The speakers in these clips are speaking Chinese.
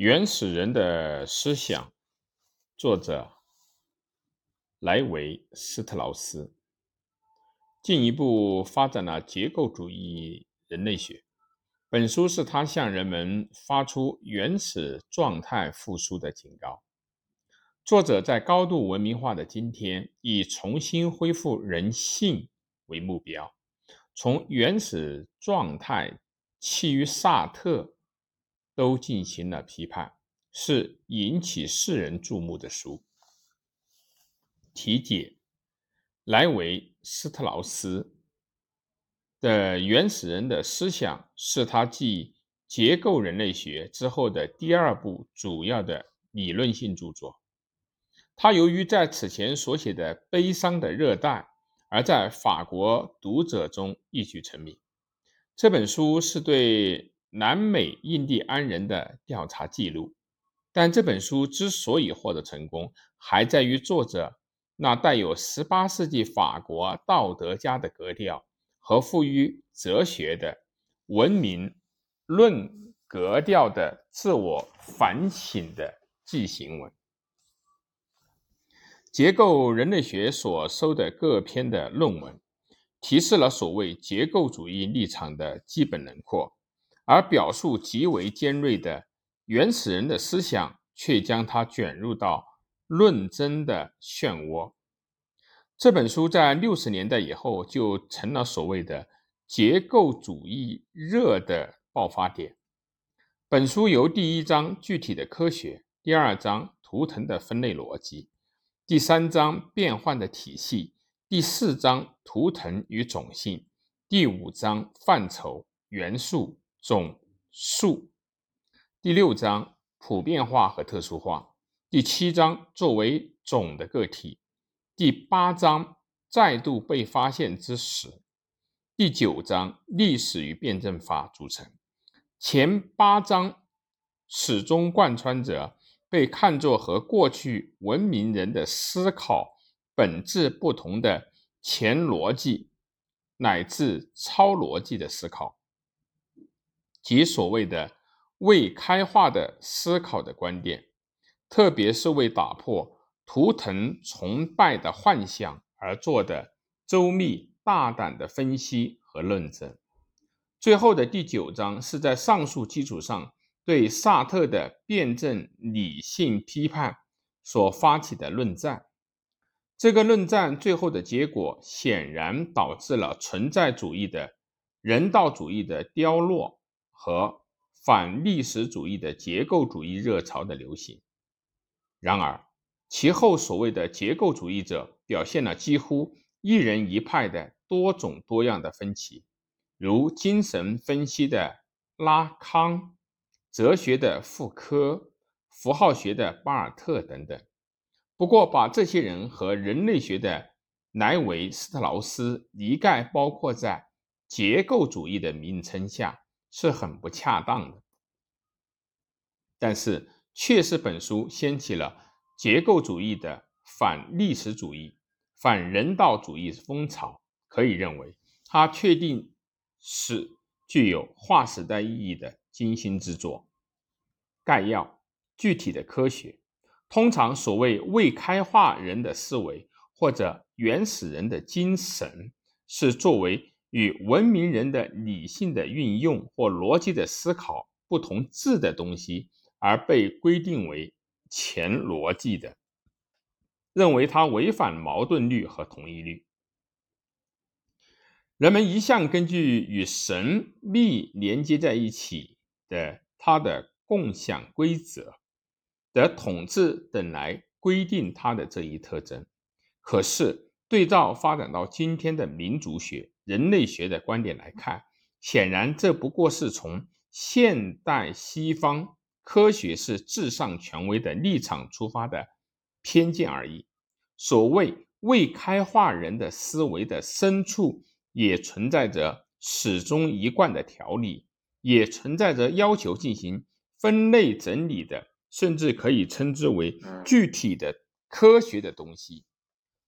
原始人的思想，作者莱维斯特劳斯，进一步发展了结构主义人类学。本书是他向人们发出原始状态复苏的警告。作者在高度文明化的今天，以重新恢复人性为目标，从原始状态起于萨特。都进行了批判，是引起世人注目的书。题解：莱维斯特劳斯的《原始人的思想》是他继结构人类学之后的第二部主要的理论性著作。他由于在此前所写的《悲伤的热带》而在法国读者中一举成名。这本书是对。南美印第安人的调查记录，但这本书之所以获得成功，还在于作者那带有18世纪法国道德家的格调和富于哲学的文明论格调的自我反省的记行文。结构人类学所收的各篇的论文，提示了所谓结构主义立场的基本轮廓。而表述极为尖锐的原始人的思想，却将他卷入到论争的漩涡。这本书在六十年代以后就成了所谓的结构主义热的爆发点。本书由第一章具体的科学，第二章图腾的分类逻辑，第三章变换的体系，第四章图腾与种性，第五章范畴元素。总数第六章普遍化和特殊化，第七章作为总的个体，第八章再度被发现之时，第九章历史与辩证法组成。前八章始终贯穿着被看作和过去文明人的思考本质不同的前逻辑乃至超逻辑的思考。即所谓的未开化的思考的观点，特别是为打破图腾崇拜的幻想而做的周密大胆的分析和论证。最后的第九章是在上述基础上对萨特的辩证理性批判所发起的论战。这个论战最后的结果显然导致了存在主义的人道主义的凋落。和反历史主义的结构主义热潮的流行。然而，其后所谓的结构主义者表现了几乎一人一派的多种多样的分歧，如精神分析的拉康、哲学的傅科、符号学的巴尔特等等。不过，把这些人和人类学的莱维斯特劳斯一概包括在结构主义的名称下。是很不恰当的，但是却是本书掀起了结构主义的反历史主义、反人道主义风潮。可以认为，它确定是具有划时代意义的精心之作。概要：具体的科学，通常所谓未开化人的思维或者原始人的精神，是作为。与文明人的理性的运用或逻辑的思考不同质的东西，而被规定为前逻辑的，认为它违反矛盾律和同一律。人们一向根据与神密连接在一起的它的共享规则的统治等来规定它的这一特征。可是对照发展到今天的民族学。人类学的观点来看，显然这不过是从现代西方科学是至上权威的立场出发的偏见而已。所谓未开化人的思维的深处，也存在着始终一贯的条理，也存在着要求进行分类整理的，甚至可以称之为具体的科学的东西。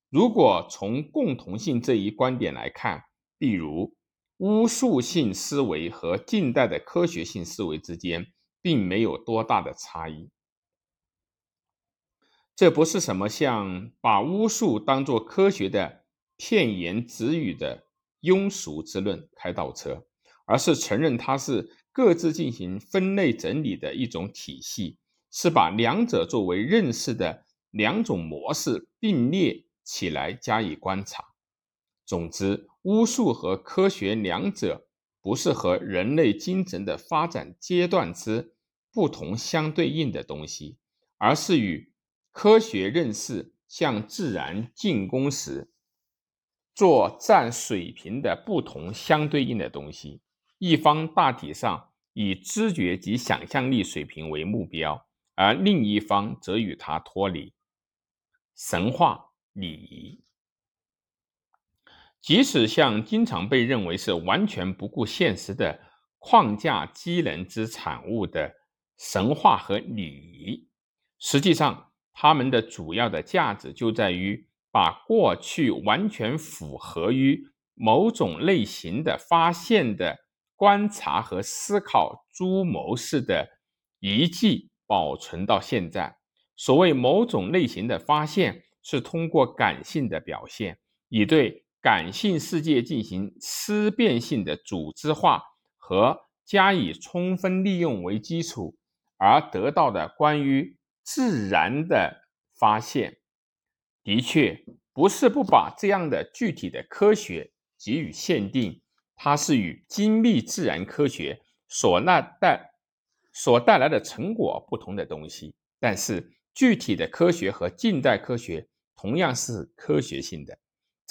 如果从共同性这一观点来看，例如，巫术性思维和近代的科学性思维之间并没有多大的差异。这不是什么像把巫术当作科学的片言只语的庸俗之论开倒车，而是承认它是各自进行分类整理的一种体系，是把两者作为认识的两种模式并列起来加以观察。总之，巫术和科学两者不是和人类精神的发展阶段之不同相对应的东西，而是与。科学认识向自然进攻时，作战水平的不同相对应的东西。一方大体上以知觉及想象力水平为目标，而另一方则与它脱离。神话礼仪，即使像经常被认为是完全不顾现实的框架机能之产物的神话和礼仪，实际上。他们的主要的价值就在于把过去完全符合于某种类型的发现的观察和思考诸谋式的遗迹保存到现在。所谓某种类型的发现，是通过感性的表现，以对感性世界进行思辨性的组织化和加以充分利用为基础而得到的关于。自然的发现，的确不是不把这样的具体的科学给予限定，它是与精密自然科学所那带所带来的成果不同的东西。但是，具体的科学和近代科学同样是科学性的，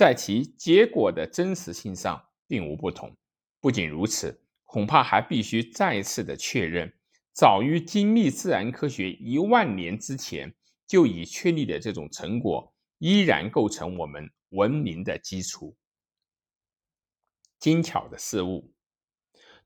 在其结果的真实性上并无不同。不仅如此，恐怕还必须再次的确认。早于精密自然科学一万年之前就已确立的这种成果，依然构成我们文明的基础。精巧的事物，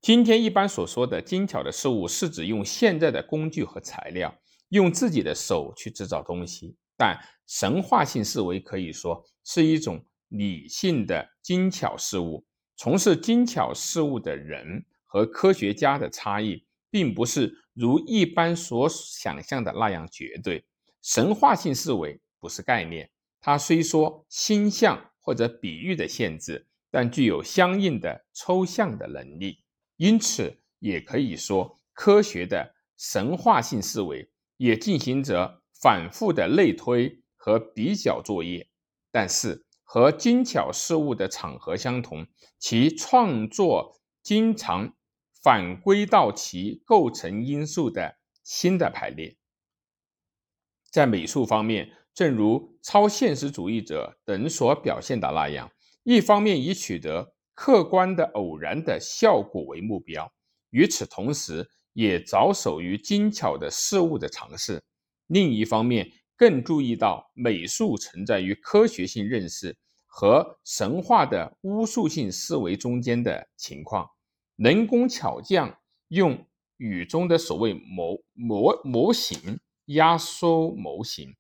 今天一般所说的精巧的事物，是指用现在的工具和材料，用自己的手去制造东西。但神话性思维可以说是一种理性的精巧事物。从事精巧事物的人和科学家的差异。并不是如一般所想象的那样绝对。神话性思维不是概念，它虽说星象或者比喻的限制，但具有相应的抽象的能力。因此，也可以说，科学的神话性思维也进行着反复的类推和比较作业。但是，和精巧事物的场合相同，其创作经常。反归到其构成因素的新的排列，在美术方面，正如超现实主义者等所表现的那样，一方面以取得客观的偶然的效果为目标，与此同时也着手于精巧的事物的尝试；另一方面，更注意到美术存在于科学性认识和神话的巫术性思维中间的情况。能工巧匠用语中的所谓模模模型压缩模型，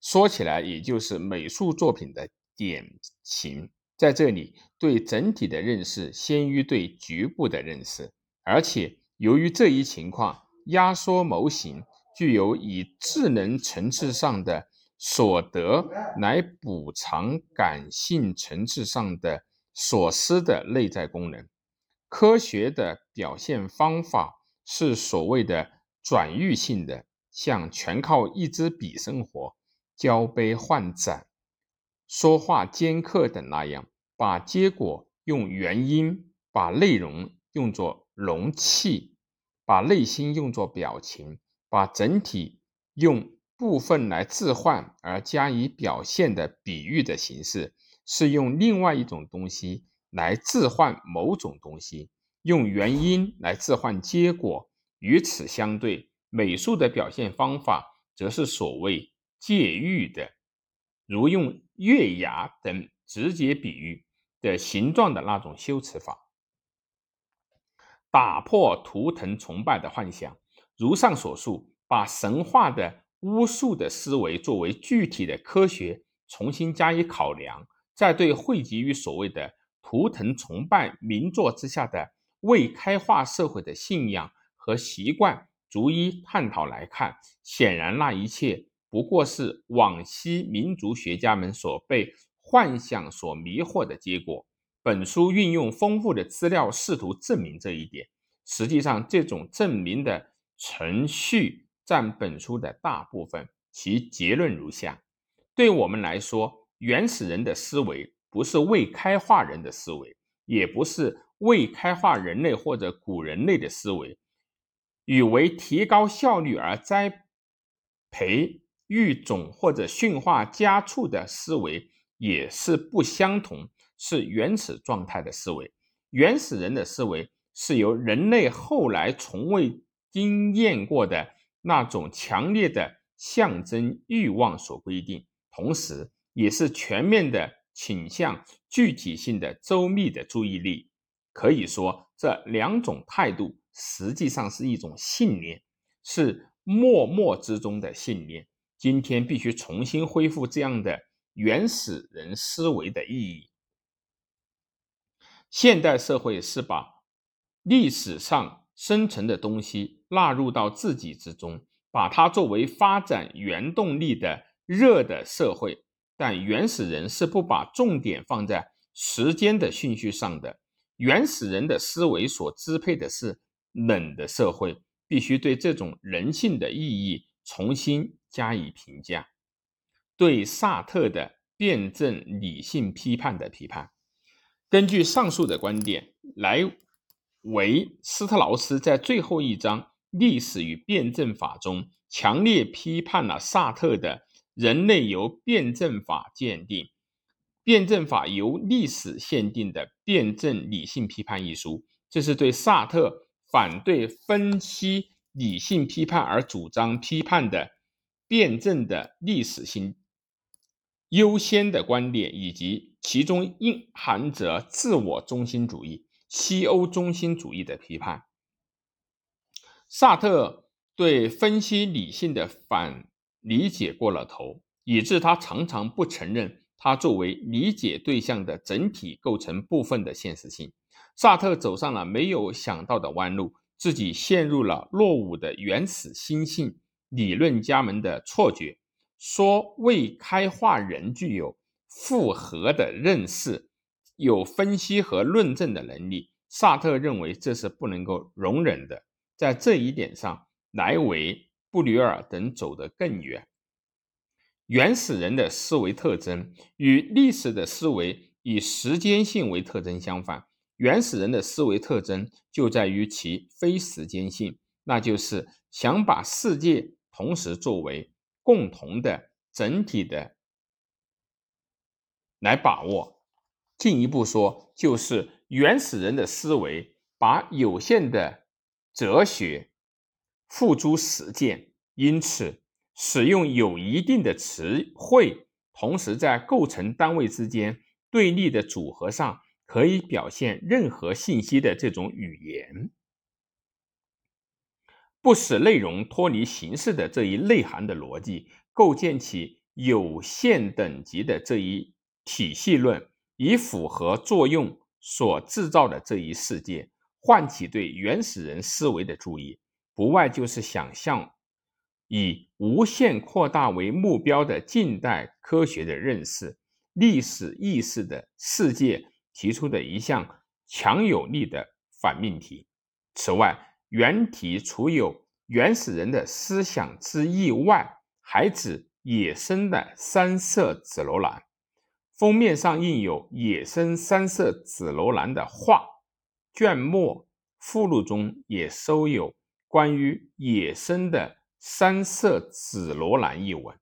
说起来也就是美术作品的典型。在这里，对整体的认识先于对局部的认识，而且由于这一情况，压缩模型具有以智能层次上的所得来补偿感性层次上的所失的内在功能。科学的表现方法是所谓的转喻性的，像全靠一支笔生活、交杯换盏、说话尖刻等那样，把结果用原因，把内容用作容器，把内心用作表情，把整体用部分来置换而加以表现的比喻的形式，是用另外一种东西。来置换某种东西，用原因来置换结果。与此相对，美术的表现方法则是所谓借喻的，如用月牙等直接比喻的形状的那种修辞法，打破图腾崇拜的幻想。如上所述，把神话的巫术的思维作为具体的科学重新加以考量，再对汇集于所谓的。图腾崇拜名作之下的未开化社会的信仰和习惯逐一探讨来看，显然那一切不过是往昔民族学家们所被幻想所迷惑的结果。本书运用丰富的资料，试图证明这一点。实际上，这种证明的程序占本书的大部分。其结论如下：对我们来说，原始人的思维不是未开化人的思维，也不是未开化人类或者古人类的思维。与为提高效率而栽培育种或者驯化家畜的思维也是不相同，是原始状态的思维。原始人的思维是由人类后来从未经验过的那种强烈的象征欲望所规定，同时也是全面的倾向具体性的周密的注意力。可以说，这两种态度。实际上是一种信念，是默默之中的信念。今天必须重新恢复这样的原始人思维的意义。现代社会是把历史上生成的东西纳入到自己之中，把它作为发展原动力的热的社会。但原始人是不把重点放在时间的顺序上的。原始人的思维所支配的是。冷的社会必须对这种人性的意义重新加以评价。对萨特的辩证理性批判的批判，根据上述的观点，莱维斯特劳斯在最后一章《历史与辩证法》中强烈批判了萨特的“人类由辩证法鉴定，辩证法由历史限定”的辩证理性批判一书。这是对萨特。反对分析理性批判而主张批判的辩证的历史性优先的观点，以及其中蕴含着自我中心主义、西欧中心主义的批判。萨特对分析理性的反理解过了头，以致他常常不承认他作为理解对象的整体构成部分的现实性。萨特走上了没有想到的弯路，自己陷入了落伍的原始心性理论家们的错觉，说未开化人具有复合的认识，有分析和论证的能力。萨特认为这是不能够容忍的。在这一点上，莱维、布吕尔等走得更远。原始人的思维特征与历史的思维以时间性为特征相反。原始人的思维特征就在于其非时间性，那就是想把世界同时作为共同的整体的来把握。进一步说，就是原始人的思维把有限的哲学付诸实践，因此使用有一定的词汇，同时在构成单位之间对立的组合上。可以表现任何信息的这种语言，不使内容脱离形式的这一内涵的逻辑，构建起有限等级的这一体系论，以符合作用所制造的这一世界，唤起对原始人思维的注意，不外就是想象以无限扩大为目标的近代科学的认识、历史意识的世界。提出的一项强有力的反命题。此外，原题除有原始人的思想之意外，还指野生的三色紫罗兰。封面上印有野生三色紫罗兰的画，卷末附录中也收有关于野生的三色紫罗兰一文。